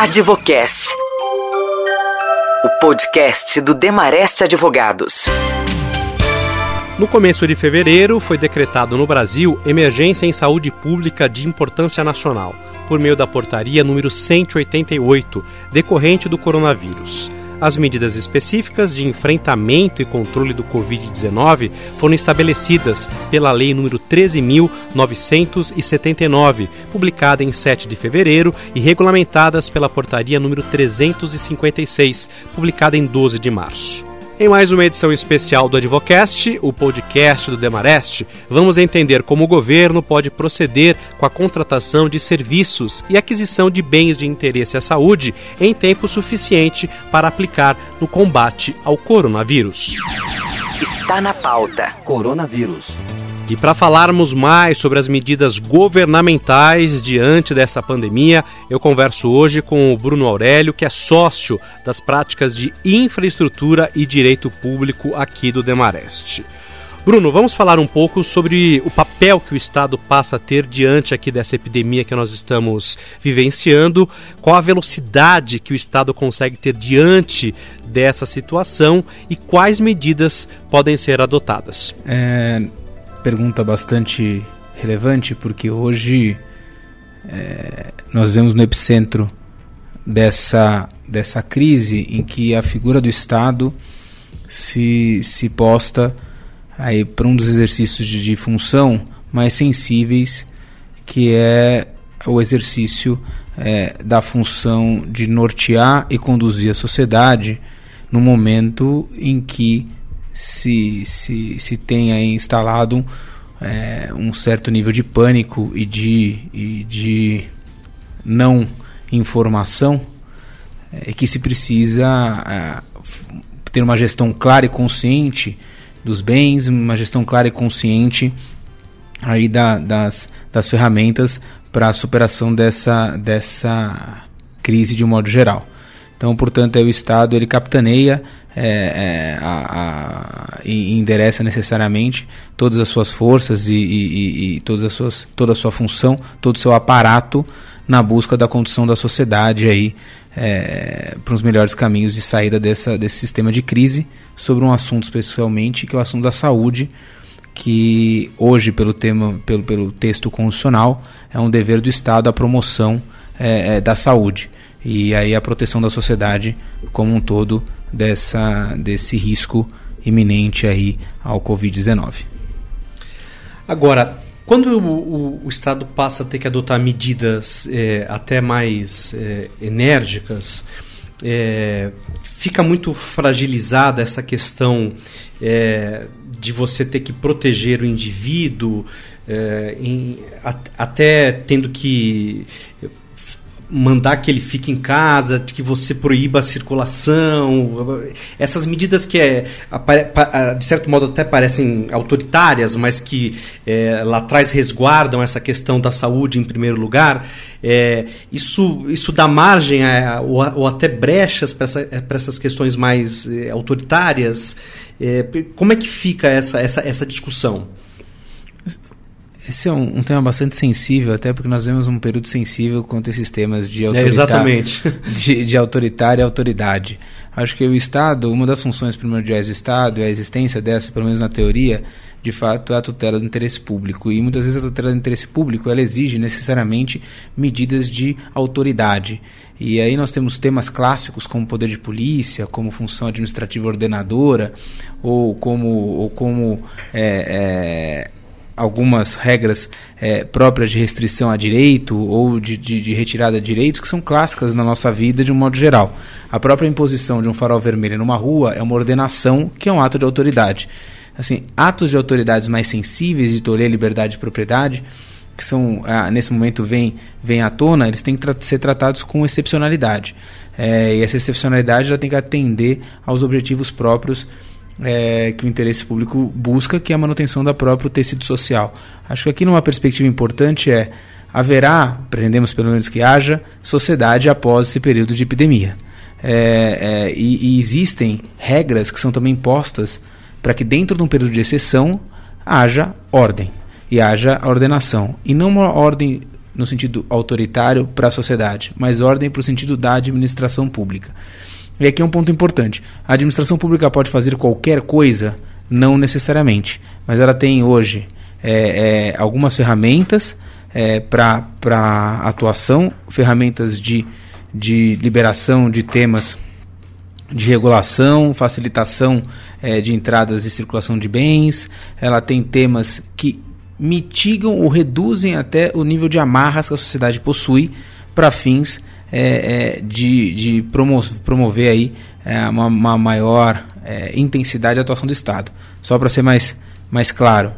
Advocast. O podcast do Demarest Advogados. No começo de fevereiro, foi decretado no Brasil emergência em saúde pública de importância nacional, por meio da portaria número 188, decorrente do coronavírus. As medidas específicas de enfrentamento e controle do Covid-19 foram estabelecidas pela Lei nº 13.979, publicada em 7 de fevereiro, e regulamentadas pela Portaria número 356, publicada em 12 de março. Em mais uma edição especial do Advocast, o podcast do Demarest, vamos entender como o governo pode proceder com a contratação de serviços e aquisição de bens de interesse à saúde em tempo suficiente para aplicar no combate ao coronavírus. Está na pauta. Coronavírus. E para falarmos mais sobre as medidas governamentais diante dessa pandemia, eu converso hoje com o Bruno Aurélio, que é sócio das práticas de infraestrutura e direito público aqui do Demarest. Bruno, vamos falar um pouco sobre o papel que o Estado passa a ter diante aqui dessa epidemia que nós estamos vivenciando, qual a velocidade que o Estado consegue ter diante dessa situação e quais medidas podem ser adotadas. É, pergunta bastante relevante, porque hoje é, nós vemos no epicentro dessa, dessa crise em que a figura do Estado se, se posta aí para um dos exercícios de, de função mais sensíveis, que é o exercício é, da função de nortear e conduzir a sociedade no momento em que se, se, se tenha instalado é, um certo nível de pânico e de, e de não informação, é que se precisa é, ter uma gestão clara e consciente dos bens, uma gestão clara e consciente aí da, das, das ferramentas para a superação dessa, dessa crise de um modo geral. Então, portanto, é o Estado ele capitaneia é, é, a, a, e endereça necessariamente todas as suas forças e, e, e, todas as suas, toda a sua função, todo o seu aparato na busca da condução da sociedade aí é, para os melhores caminhos de saída dessa, desse sistema de crise sobre um assunto especialmente que é o assunto da saúde que hoje pelo tema pelo, pelo texto constitucional é um dever do Estado a promoção é, é da saúde. E aí a proteção da sociedade como um todo dessa, desse risco iminente aí ao Covid-19. Agora, quando o, o, Estado passa a ter que adotar medidas é, até mais é, enérgicas, é, fica muito fragilizada essa questão é, de você ter que proteger o indivíduo, é, em, até tendo que mandar que ele fique em casa, que você proíba a circulação, essas medidas que é, de certo modo até parecem autoritárias, mas que é, lá atrás resguardam essa questão da saúde em primeiro lugar, é, isso, isso dá margem a, ou, ou, até brechas para essa, essas questões mais é, autoritárias. É, como é que fica essa, essa, essa discussão? Esse é um, um, tema bastante sensível, até porque nós vemos um período sensível quanto esses temas de autoritário, é, exatamente. De, de autoritária e autoridade. Acho que o Estado, uma das funções primordiais do Estado, é a existência dessa, pelo menos na teoria, de fato, é a tutela do interesse público. E muitas vezes a tutela do interesse público ela exige necessariamente medidas de autoridade. E aí nós temos temas clássicos como poder de polícia, como função administrativa ordenadora, ou como, ou como é, é, algumas regras é, próprias de restrição a direito ou de, de, de, retirada de direitos que são clássicas na nossa vida de um modo geral. A própria imposição de um farol vermelho numa rua é uma ordenação que é um ato de autoridade. Assim, atos de autoridades mais sensíveis de tolher liberdade de propriedade, que são ah, nesse momento vem, vem à tona, eles têm que tra ser tratados com excepcionalidade. É, e essa excepcionalidade já tem que atender aos objetivos próprios é, que o interesse público busca, que é a manutenção da próprio tecido social. Acho que aqui numa perspectiva importante é haverá, pretendemos pelo menos que haja, sociedade após esse período de epidemia. É, é, e, e, existem regras que são também postas para que dentro de um período de exceção haja ordem e haja ordenação. E não uma ordem no sentido autoritário para a sociedade, mas ordem para o sentido da administração pública. E aqui é um ponto importante. A administração pública pode fazer qualquer coisa? Não necessariamente. Mas ela tem hoje é, é, algumas ferramentas é, para atuação, ferramentas de, de liberação de temas de regulação, facilitação é, de entradas e circulação de bens. Ela tem temas que mitigam ou reduzem até o nível de amarras que a sociedade possui para fins é, é, de, de promover, promover aí, é, uma, uma, maior é, intensidade de atuação do Estado. Só para ser mais, mais claro.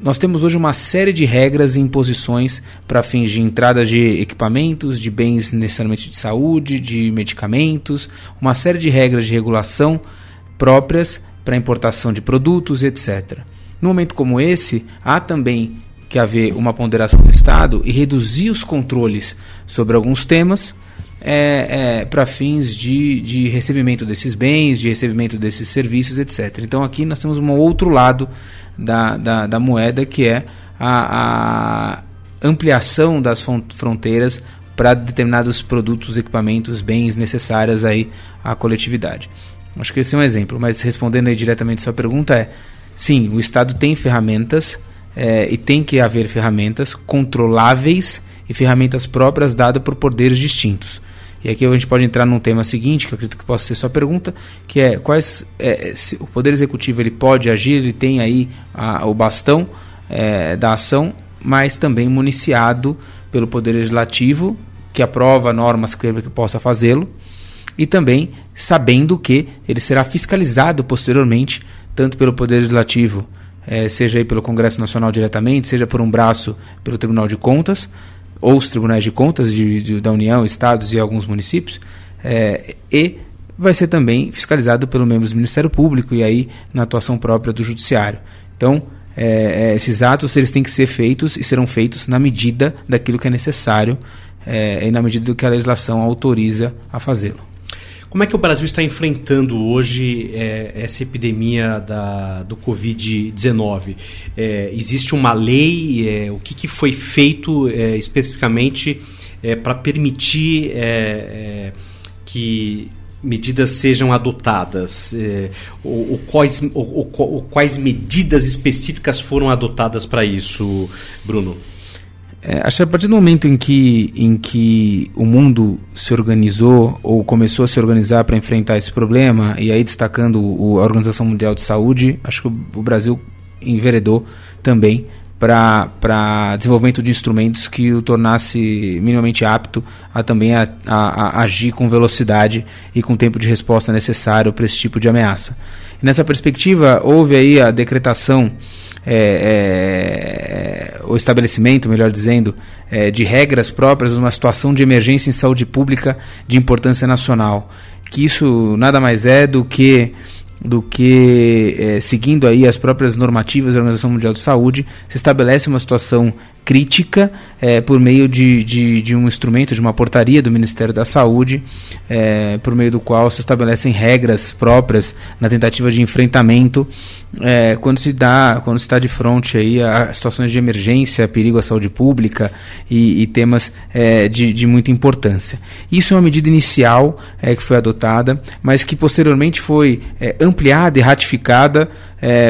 Nós temos hoje uma série de regras e imposições para fins de entrada de equipamentos, de bens necessariamente de saúde, de medicamentos, uma série de regras de regulação próprias para importação de produtos, etc. No momento como esse, há também que haver uma ponderação do Estado e reduzir os controles sobre alguns temas é, é, para fins de, de recebimento desses bens, de recebimento desses serviços, etc. Então aqui nós temos um outro lado da, da, da moeda que é a, a ampliação das fronteiras para determinados produtos, equipamentos, bens necessários aí à coletividade. Acho que esse é um exemplo, mas respondendo diretamente a sua pergunta é sim, o Estado tem ferramentas é, e tem que haver ferramentas controláveis e ferramentas próprias dadas por poderes distintos. E aqui a gente pode entrar num tema seguinte, que eu acredito que possa ser sua pergunta, que é quais é, o poder executivo ele pode agir, ele tem aí a, o bastão é, da ação, mas também municiado pelo poder legislativo, que aprova normas que ele possa fazê-lo, e também sabendo que ele será fiscalizado posteriormente, tanto pelo poder legislativo é, seja aí pelo Congresso Nacional diretamente, seja por um braço pelo Tribunal de Contas, ou os tribunais de contas de, de, da União, estados e alguns municípios, é, e vai ser também fiscalizado pelo membros do Ministério Público e aí na atuação própria do Judiciário. Então, é, é, esses atos eles têm que ser feitos e serão feitos na medida daquilo que é necessário é, e na medida do que a legislação autoriza a fazê-lo. Como é que o Brasil está enfrentando hoje é, essa epidemia da, do Covid-19? É, existe uma lei? É, o que, que, foi feito é, especificamente é, para permitir é, que medidas sejam adotadas? ou, ou, quais, ou, ou, quais medidas específicas foram adotadas para isso, Bruno? É, acho que a partir do momento em que, em que o mundo se organizou ou começou a se organizar para enfrentar esse problema, e aí destacando o, a Organização Mundial de Saúde, acho que o, o Brasil enveredou também para desenvolvimento de instrumentos que o tornasse minimamente apto a também a, a, a agir com velocidade e com tempo de resposta necessário para esse tipo de ameaça. E nessa perspectiva, houve aí a decretação é, é, o estabelecimento, melhor dizendo, é, de regras próprias numa situação de emergência em saúde pública de importância nacional. Que isso nada mais é do que do que é, seguindo aí as próprias normativas da Organização Mundial de Saúde, se estabelece uma situação crítica é, por meio de, de, de, um instrumento, de uma portaria do Ministério da Saúde, é, por meio do qual se estabelecem regras próprias na tentativa de enfrentamento é, quando se dá, quando está de frente aí a situações de emergência, perigo à saúde pública e, e temas é, de, de, muita importância. Isso é uma medida inicial é, que foi adotada, mas que posteriormente foi é, ampliada e ratificada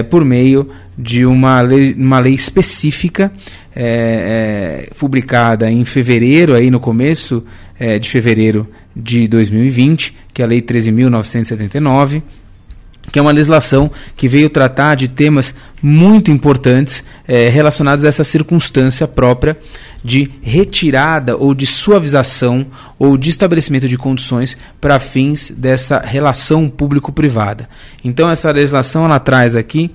por meio de uma lei, uma lei específica é, é, publicada em fevereiro, aí no começo é, de fevereiro de 2020, que é a Lei 13.979, que é uma legislação que veio tratar de temas muito importantes é, relacionados a essa circunstância própria de retirada ou de suavização ou de estabelecimento de condições para fins dessa relação público-privada. Então essa legislação ela traz aqui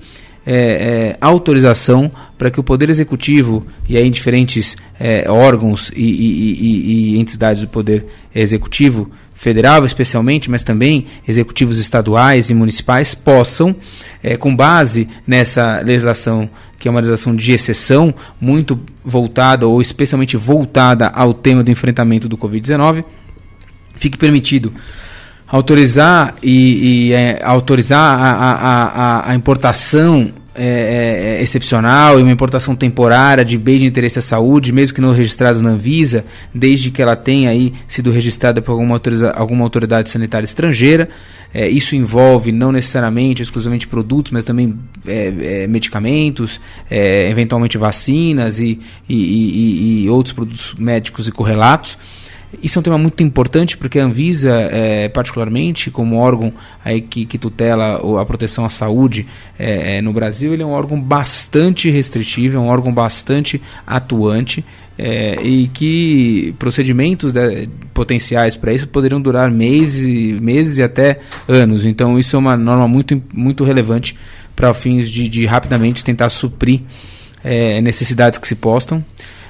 é, é, autorização para que o Poder Executivo e aí diferentes é, órgãos e, e, e, e, entidades do Poder Executivo, federal especialmente, mas também executivos estaduais e municipais, possam, é, com base nessa legislação, que é uma legislação de exceção, muito voltada ou especialmente voltada ao tema do enfrentamento do Covid-19, fique permitido autorizar e, e é, autorizar a, a, a, a, importação é, é, excepcional e uma importação temporária de bens de interesse à saúde, mesmo que não registrados na Anvisa, desde que ela tenha aí sido registrada por alguma, alguma autoridade sanitária estrangeira. É, isso envolve não necessariamente exclusivamente produtos, mas também é, é, medicamentos, é, eventualmente vacinas e, e, e, e outros produtos médicos e correlatos. Isso é um tema muito importante porque a Anvisa, é, particularmente, como órgão aí que, que tutela a proteção à saúde é, é, no Brasil, ele é um órgão bastante restritivo, é um órgão bastante atuante é, e que procedimentos de, potenciais para isso poderiam durar meses, meses e até anos. Então, isso é uma norma muito, muito relevante para fins de, de rapidamente tentar suprir é, necessidades que se postam.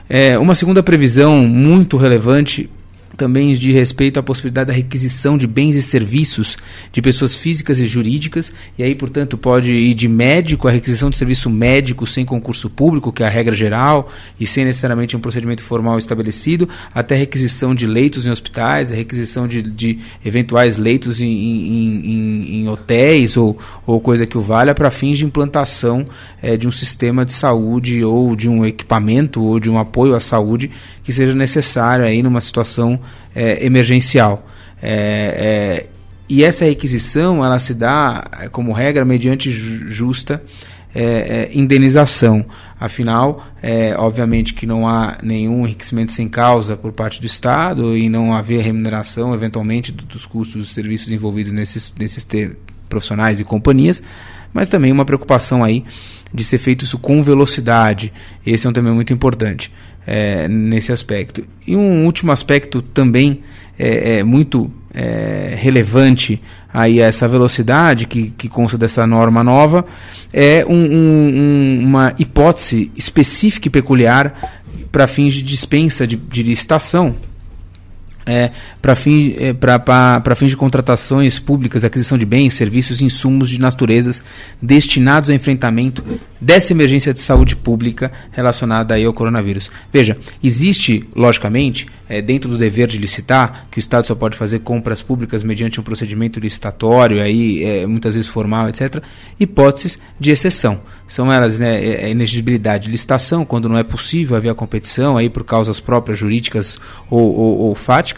É, uma segunda previsão muito relevante também de respeito à possibilidade da requisição de bens e serviços de pessoas físicas e jurídicas, e aí, portanto, pode ir de médico, a requisição de serviço médico sem concurso público, que é a regra geral, e sem necessariamente um procedimento formal estabelecido, até requisição de leitos em hospitais, a requisição de, de eventuais leitos em, em, em, em, hotéis ou, ou coisa que o valha para fins de implantação é, de um sistema de saúde ou de um equipamento ou de um apoio à saúde que seja necessário aí numa situação é, emergencial. É, é, e essa requisição ela se dá, é, como regra, mediante justa é, indenização. Afinal, obviamente que não há nenhum enriquecimento sem causa por parte do Estado e não haver remuneração, eventualmente, dos custos dos serviços envolvidos nesses, nesses profissionais e companhias, mas também uma preocupação aí de ser feito isso com velocidade. Esse é um tema muito importante é, nesse aspecto. E um último aspecto também é, é muito é, relevante aí a essa velocidade que, que consta dessa norma nova é um, um, uma hipótese específica e peculiar para fins de dispensa de, de licitação é, para é, fins de contratações públicas, aquisição de bens, serviços e insumos de naturezas destinados ao enfrentamento dessa emergência de saúde pública relacionada aí ao coronavírus. Veja, existe, logicamente, é, dentro do dever de licitar, que o Estado só pode fazer compras públicas mediante um procedimento licitatório, aí, é, muitas vezes formal, etc., hipóteses de exceção. São elas né, é, é inexigibilidade de licitação, quando não é possível haver a competição aí por causas próprias jurídicas ou, ou, ou fáticas,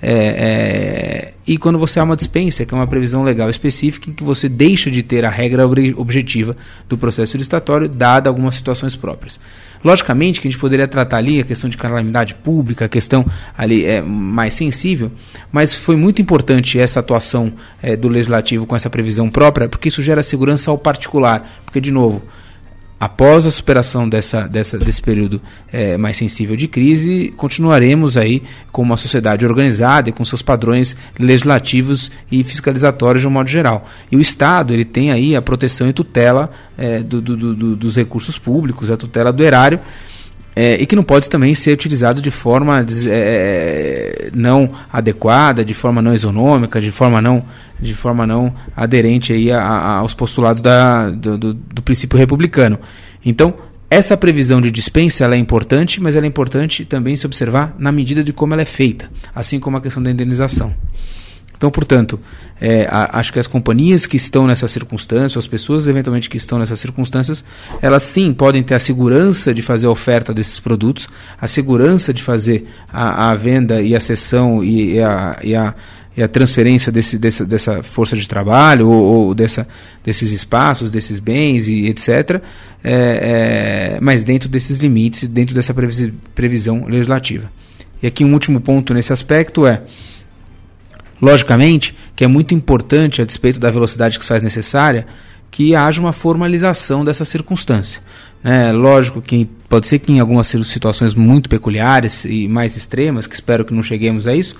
é, é, e quando você há uma dispensa, que é uma previsão legal específica, em que você deixa de ter a regra objetiva do processo licitatório, dada algumas situações próprias. Logicamente que a gente poderia tratar ali a questão de calamidade pública, a questão ali é mais sensível, mas foi muito importante essa atuação é, do legislativo com essa previsão própria, porque isso gera segurança ao particular. Porque, de novo, após a superação dessa, dessa, desse período é, mais sensível de crise, continuaremos aí com uma sociedade organizada e com seus padrões legislativos e fiscalizatórios de um modo geral. E o Estado ele tem aí a proteção e tutela é, do, do, do, dos recursos públicos, a tutela do erário, é, e que não pode também ser utilizado de forma é, não adequada, de forma não isonômica, de forma não, de forma não aderente aí a, a, aos postulados da, do, do, do, princípio republicano. Então, essa previsão de dispensa é importante, mas é importante também se observar na medida de como ela é feita, assim como a questão da indenização. Então, portanto, é, a, acho que as companhias que estão nessas circunstâncias, as pessoas eventualmente que estão nessas circunstâncias, elas sim podem ter a segurança de fazer a oferta desses produtos, a segurança de fazer a, a venda e a cessão e, e, a, e, a, e a transferência desse, dessa, dessa força de trabalho ou, ou dessa, desses espaços, desses bens e etc. É, é, mas dentro desses limites, dentro dessa previsão legislativa. E aqui um último ponto nesse aspecto é Logicamente que é muito importante, a despeito da velocidade que se faz necessária, que haja uma formalização dessa circunstância. É, lógico que pode ser que em algumas situações muito peculiares e mais extremas, que espero que não cheguemos a isso,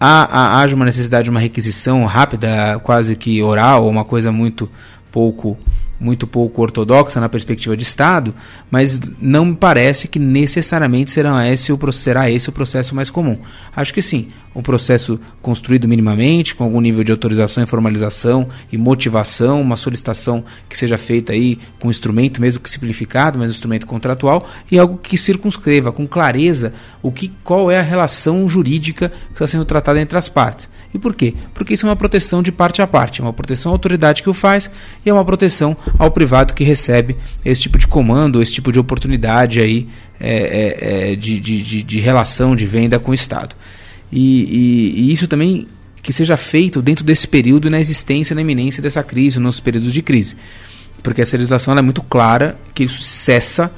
haja uma necessidade de uma requisição rápida, quase que oral, uma coisa muito pouco muito pouco ortodoxa na perspectiva de Estado, mas não me parece que necessariamente será esse, o, será esse o processo mais comum. Acho que sim, um processo construído minimamente, com algum nível de autorização e formalização e motivação, uma solicitação que seja feita aí com um instrumento, mesmo que simplificado, mas um instrumento contratual, e algo que circunscreva com clareza o que, qual é a relação jurídica que está sendo tratada entre as partes. E por quê? Porque isso é uma proteção de parte a parte, é uma proteção à autoridade que o faz e é uma proteção ao privado que recebe esse tipo de comando, esse tipo de oportunidade aí é, é, é de, de, de, relação de venda com o Estado. E, e, e isso também que seja feito dentro desse período na existência, na iminência dessa crise, nos períodos de crise. Porque essa legislação é muito clara que isso cessa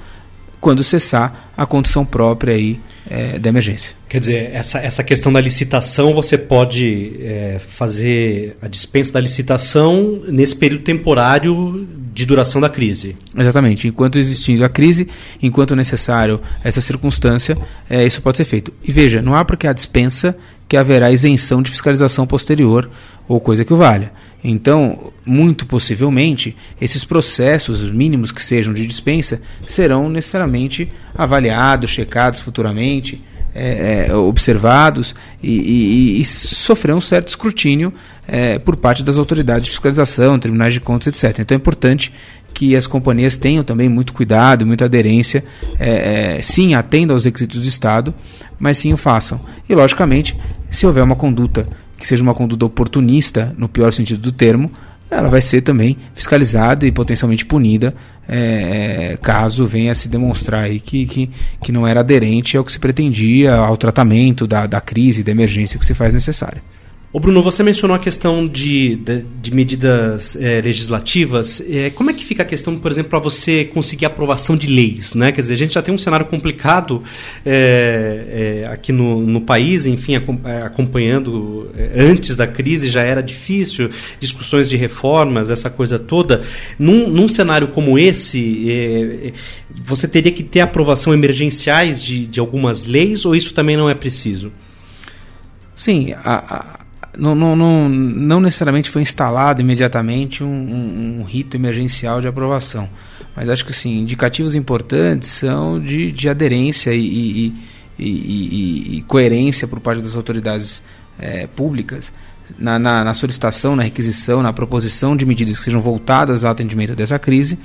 quando cessar a condição própria aí é, da emergência. Quer dizer, essa, essa questão da licitação, você pode é, fazer a dispensa da licitação nesse período temporário de duração da crise. Exatamente. Enquanto existindo a crise, enquanto necessário essa circunstância, é, isso pode ser feito. E veja, não há porque a dispensa que haverá isenção de fiscalização posterior ou coisa que o valha. Então, muito possivelmente, esses processos mínimos que sejam de dispensa serão necessariamente avaliados, checados futuramente, é, é, observados e, e, e, sofrerão certo escrutínio é, por parte das autoridades de fiscalização, tribunais de contas, etc. Então é importante que as companhias tenham também muito cuidado, muita aderência, é, é, sim, atendam aos requisitos do Estado, mas sim o façam. E, logicamente, se houver uma conduta que seja uma conduta oportunista, no pior sentido do termo, ela vai ser também fiscalizada e potencialmente punida é, é, caso venha a se demonstrar aí que, que, que não era aderente ao que se pretendia, ao tratamento da, da crise, da emergência que se faz necessária. Ô Bruno, você mencionou a questão de, de, de medidas é, legislativas. É, como é que fica a questão, por exemplo, para você conseguir aprovação de leis? Né? Quer dizer, a gente já tem um cenário complicado é, aqui no, no, país, enfim, acompanhando antes da crise já era difícil, discussões de reformas, essa coisa toda. Num, num cenário como esse, você teria que ter aprovação emergenciais de, de algumas leis ou isso também não é preciso? Sim, a, não, não, não, não necessariamente foi instalado imediatamente um, um, um, rito emergencial de aprovação. Mas acho que assim, indicativos importantes são de, de aderência e, e, e, e coerência por parte das autoridades é, públicas na, na, na, solicitação, na requisição, na proposição de medidas que sejam voltadas ao atendimento dessa crise,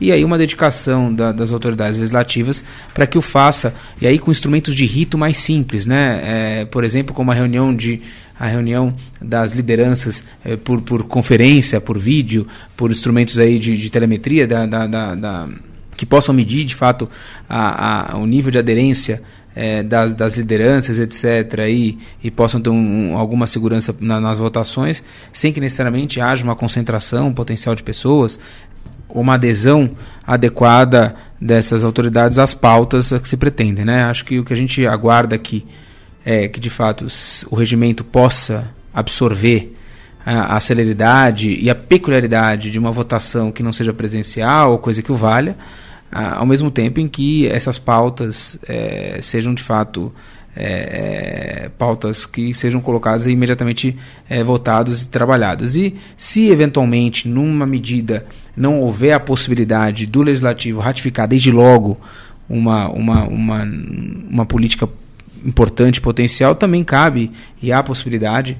e aí uma dedicação da, das autoridades legislativas para que o faça, e aí com instrumentos de rito mais simples, né? É, por exemplo, como a reunião de a reunião das lideranças é, por, por conferência, por vídeo, por instrumentos aí de, de telemetria da, da, da, da, que possam medir de fato a, a, o nível de aderência é, das, das, lideranças, etc., e, e possam ter um, alguma segurança na, nas votações, sem que necessariamente haja uma concentração um potencial de pessoas, uma adesão adequada dessas autoridades às pautas que se pretendem. Né? Acho que o que a gente aguarda aqui é que de fato o regimento possa absorver a, a celeridade e a peculiaridade de uma votação que não seja presencial coisa que o valha, a, ao mesmo tempo em que essas pautas é, sejam de fato é, é, pautas que sejam colocadas e imediatamente é, votadas e trabalhadas. E se eventualmente, numa medida, não houver a possibilidade do legislativo ratificar desde logo uma, uma, uma, uma política importante, potencial, também cabe e há possibilidade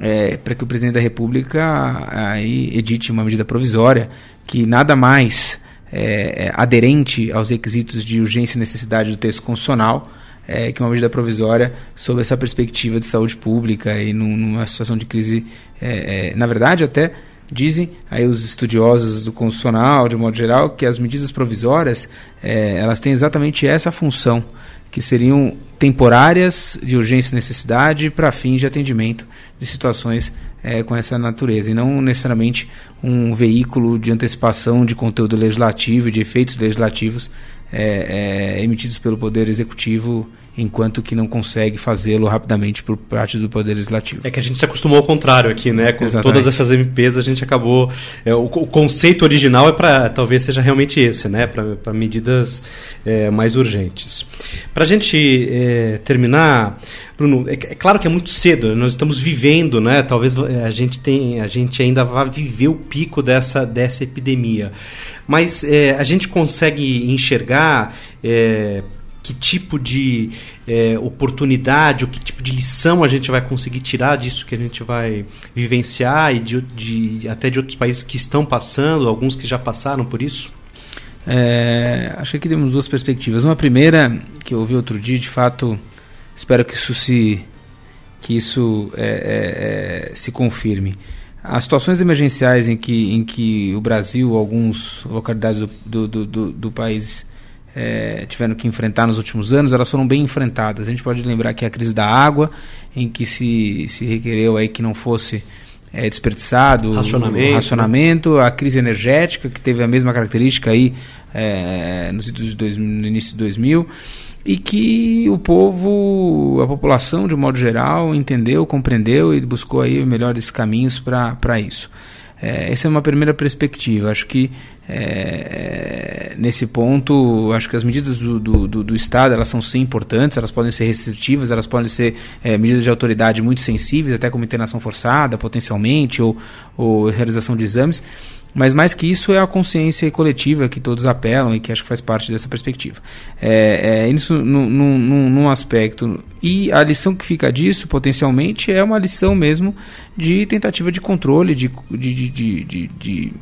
é, para que o presidente da República aí edite uma medida provisória que nada mais é, é, aderente aos requisitos de urgência e necessidade do texto constitucional é, que uma medida provisória sob essa perspectiva de saúde pública e num, numa situação de crise, é, é, na verdade até dizem aí os estudiosos do constitucional de modo geral que as medidas provisórias é, elas têm exatamente essa função que seriam temporárias de urgência e necessidade para fins de atendimento de situações é, com essa natureza, e não necessariamente um veículo de antecipação de conteúdo legislativo de efeitos legislativos é, é, emitidos pelo Poder Executivo enquanto que não consegue fazê-lo rapidamente por parte do Poder Legislativo. É que a gente se acostumou ao contrário aqui, né? Com Exatamente. todas essas MPs a gente acabou. É, o, o, conceito original é para talvez seja realmente esse, né? Para medidas é, mais urgentes. Para a gente é, terminar, Bruno, é, é, claro que é muito cedo. Nós estamos vivendo, né? Talvez a gente tem, a gente ainda vá viver o pico dessa dessa epidemia, mas é, a gente consegue enxergar é, que tipo de é, oportunidade ou que tipo de lição a gente vai conseguir tirar disso que a gente vai vivenciar e de, de, até de outros países que estão passando, alguns que já passaram por isso? É, acho que temos duas perspectivas. Uma primeira, que eu ouvi outro dia, de fato, espero que isso se, que isso é, é, é se confirme. as situações emergenciais em que, em que o Brasil, algumas localidades do, do, do, do país é, tiveram que enfrentar nos últimos anos, elas foram bem enfrentadas. A gente pode lembrar que a crise da água, em que se, se requereu aí que não fosse é, desperdiçado racionamento, o racionamento a crise energética, que teve a mesma característica aí é, no, no início de 2000 e que o povo, a população de um modo geral, entendeu, compreendeu e buscou aí melhores caminhos para isso. É, essa é uma primeira perspectiva. Acho que é, nesse ponto, acho que as medidas do, do, do, do, Estado elas são sim importantes, elas podem ser restritivas, elas podem ser é, medidas de autoridade muito sensíveis, até como internação forçada, potencialmente, ou, ou realização de exames. Mas mais que isso é a consciência coletiva que todos apelam e que acho que faz parte dessa perspectiva. É, é isso num, num, num aspecto. E a lição que fica disso, potencialmente, é uma lição mesmo de tentativa de controle, de, de, de, de, de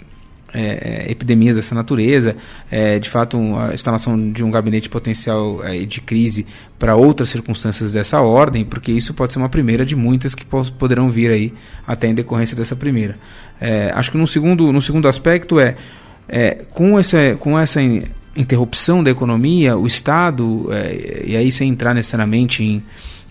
é, é, epidemias dessa natureza, é, de fato um, a instalação de um gabinete potencial é, de crise para outras circunstâncias dessa ordem, porque isso pode ser uma primeira de muitas que poderão vir aí até em decorrência dessa primeira. É, acho que no segundo, no segundo aspecto é, é com, essa, com essa interrupção da economia, o Estado, e aí sem entrar necessariamente em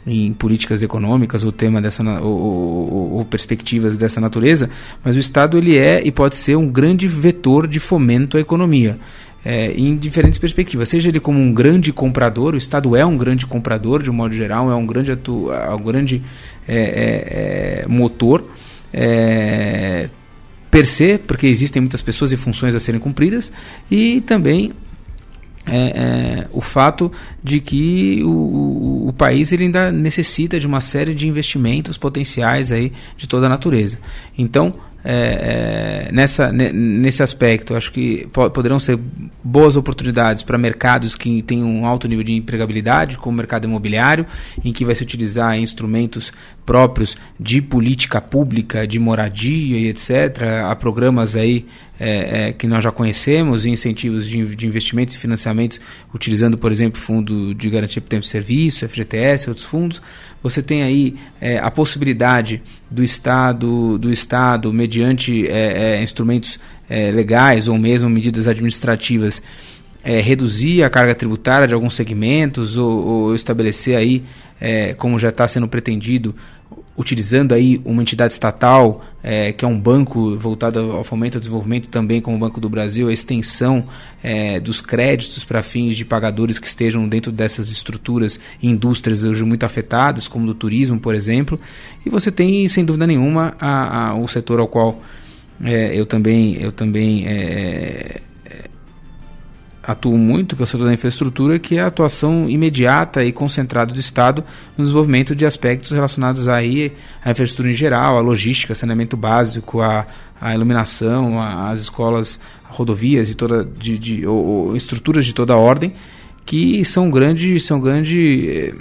em políticas econômicas ou tema dessa ou, ou, ou, perspectivas dessa natureza, mas o Estado ele é e pode ser um grande vetor de fomento à economia. É, em diferentes perspectivas, seja ele como um grande comprador, o Estado é um grande comprador de um modo geral, é um grande, atu, é um grande é, é, é motor, é, per se, porque existem muitas pessoas e funções a serem cumpridas, e também é, é, o fato de que o, o, o, país ele ainda necessita de uma série de investimentos potenciais aí de toda a natureza. Então, é, é, nessa, nesse aspecto, acho que poderão ser boas oportunidades para mercados que têm um alto nível de empregabilidade, como o mercado imobiliário, em que vai se utilizar instrumentos próprios de política pública, de moradia e etc. Há programas aí é, é, que nós já conhecemos, incentivos de, de, investimentos e financiamentos, utilizando, por exemplo, Fundo de Garantia por Tempo de Serviço, FGTS, outros fundos. Você tem aí é, a possibilidade do Estado, do Estado mediante é, é, instrumentos é, legais ou mesmo medidas administrativas, reduzir a carga tributária de alguns segmentos ou, ou estabelecer aí, como já está sendo pretendido, utilizando aí uma entidade estatal, é, que é um banco voltado ao fomento ao desenvolvimento, também como o Banco do Brasil, a extensão é, dos créditos para fins de pagadores que estejam dentro dessas estruturas e indústrias hoje muito afetadas, como do turismo, por exemplo. E você tem, sem dúvida nenhuma, a, a, o setor ao qual é, eu também, eu também é, atuo muito, que é o setor da infraestrutura, que é a atuação imediata e concentrada do Estado no desenvolvimento de aspectos relacionados aí à infraestrutura em geral, à logística, saneamento básico, à, à iluminação, às escolas, rodovias e toda de, de ou, ou, estruturas de toda ordem que são grandes são grande eh,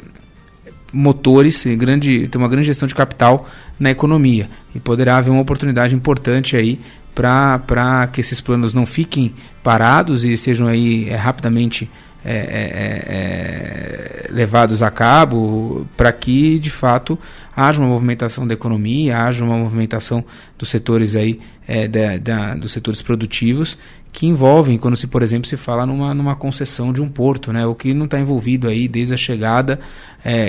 motores, grande, tem uma grande gestão de capital na economia. E poderá haver uma oportunidade importante aí para que esses planos não fiquem parados e sejam aí é, rapidamente é, é, é, é levados a cabo para que de fato haja uma movimentação da economia, haja uma movimentação dos setores aí é, da, da, dos setores produtivos que envolvem quando se por exemplo se fala numa, numa concessão de um porto, né? O que não está envolvido aí desde a chegada,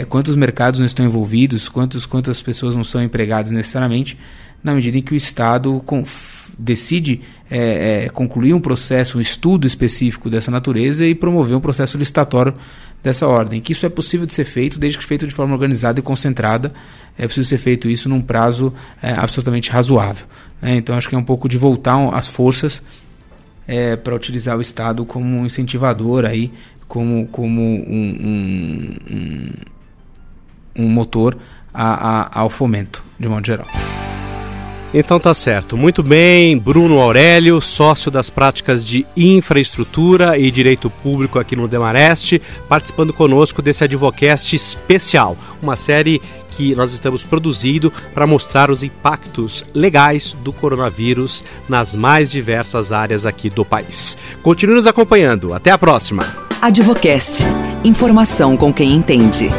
quantos mercados não estão envolvidos, quantos quantas pessoas não são empregadas necessariamente na medida em que o Estado decide é, é, concluir um processo, um estudo específico dessa natureza e promover um processo licitatório dessa ordem. Que isso é possível de ser feito, desde que feito de forma organizada e concentrada. É possível ser feito isso num prazo é, absolutamente razoável. Né? Então, acho que é um pouco de voltar as forças é, para utilizar o Estado como um incentivador aí, como, como um, um, um, um motor a, a, ao fomento, de modo geral. Então tá certo. Muito bem, Bruno Aurélio, sócio das práticas de infraestrutura e direito público aqui no Demareste, participando conosco desse Advocast especial, uma série que nós estamos produzindo para mostrar os impactos legais do coronavírus nas mais diversas áreas aqui do país. Continue nos acompanhando. Até a próxima. Advocast. Informação com quem entende.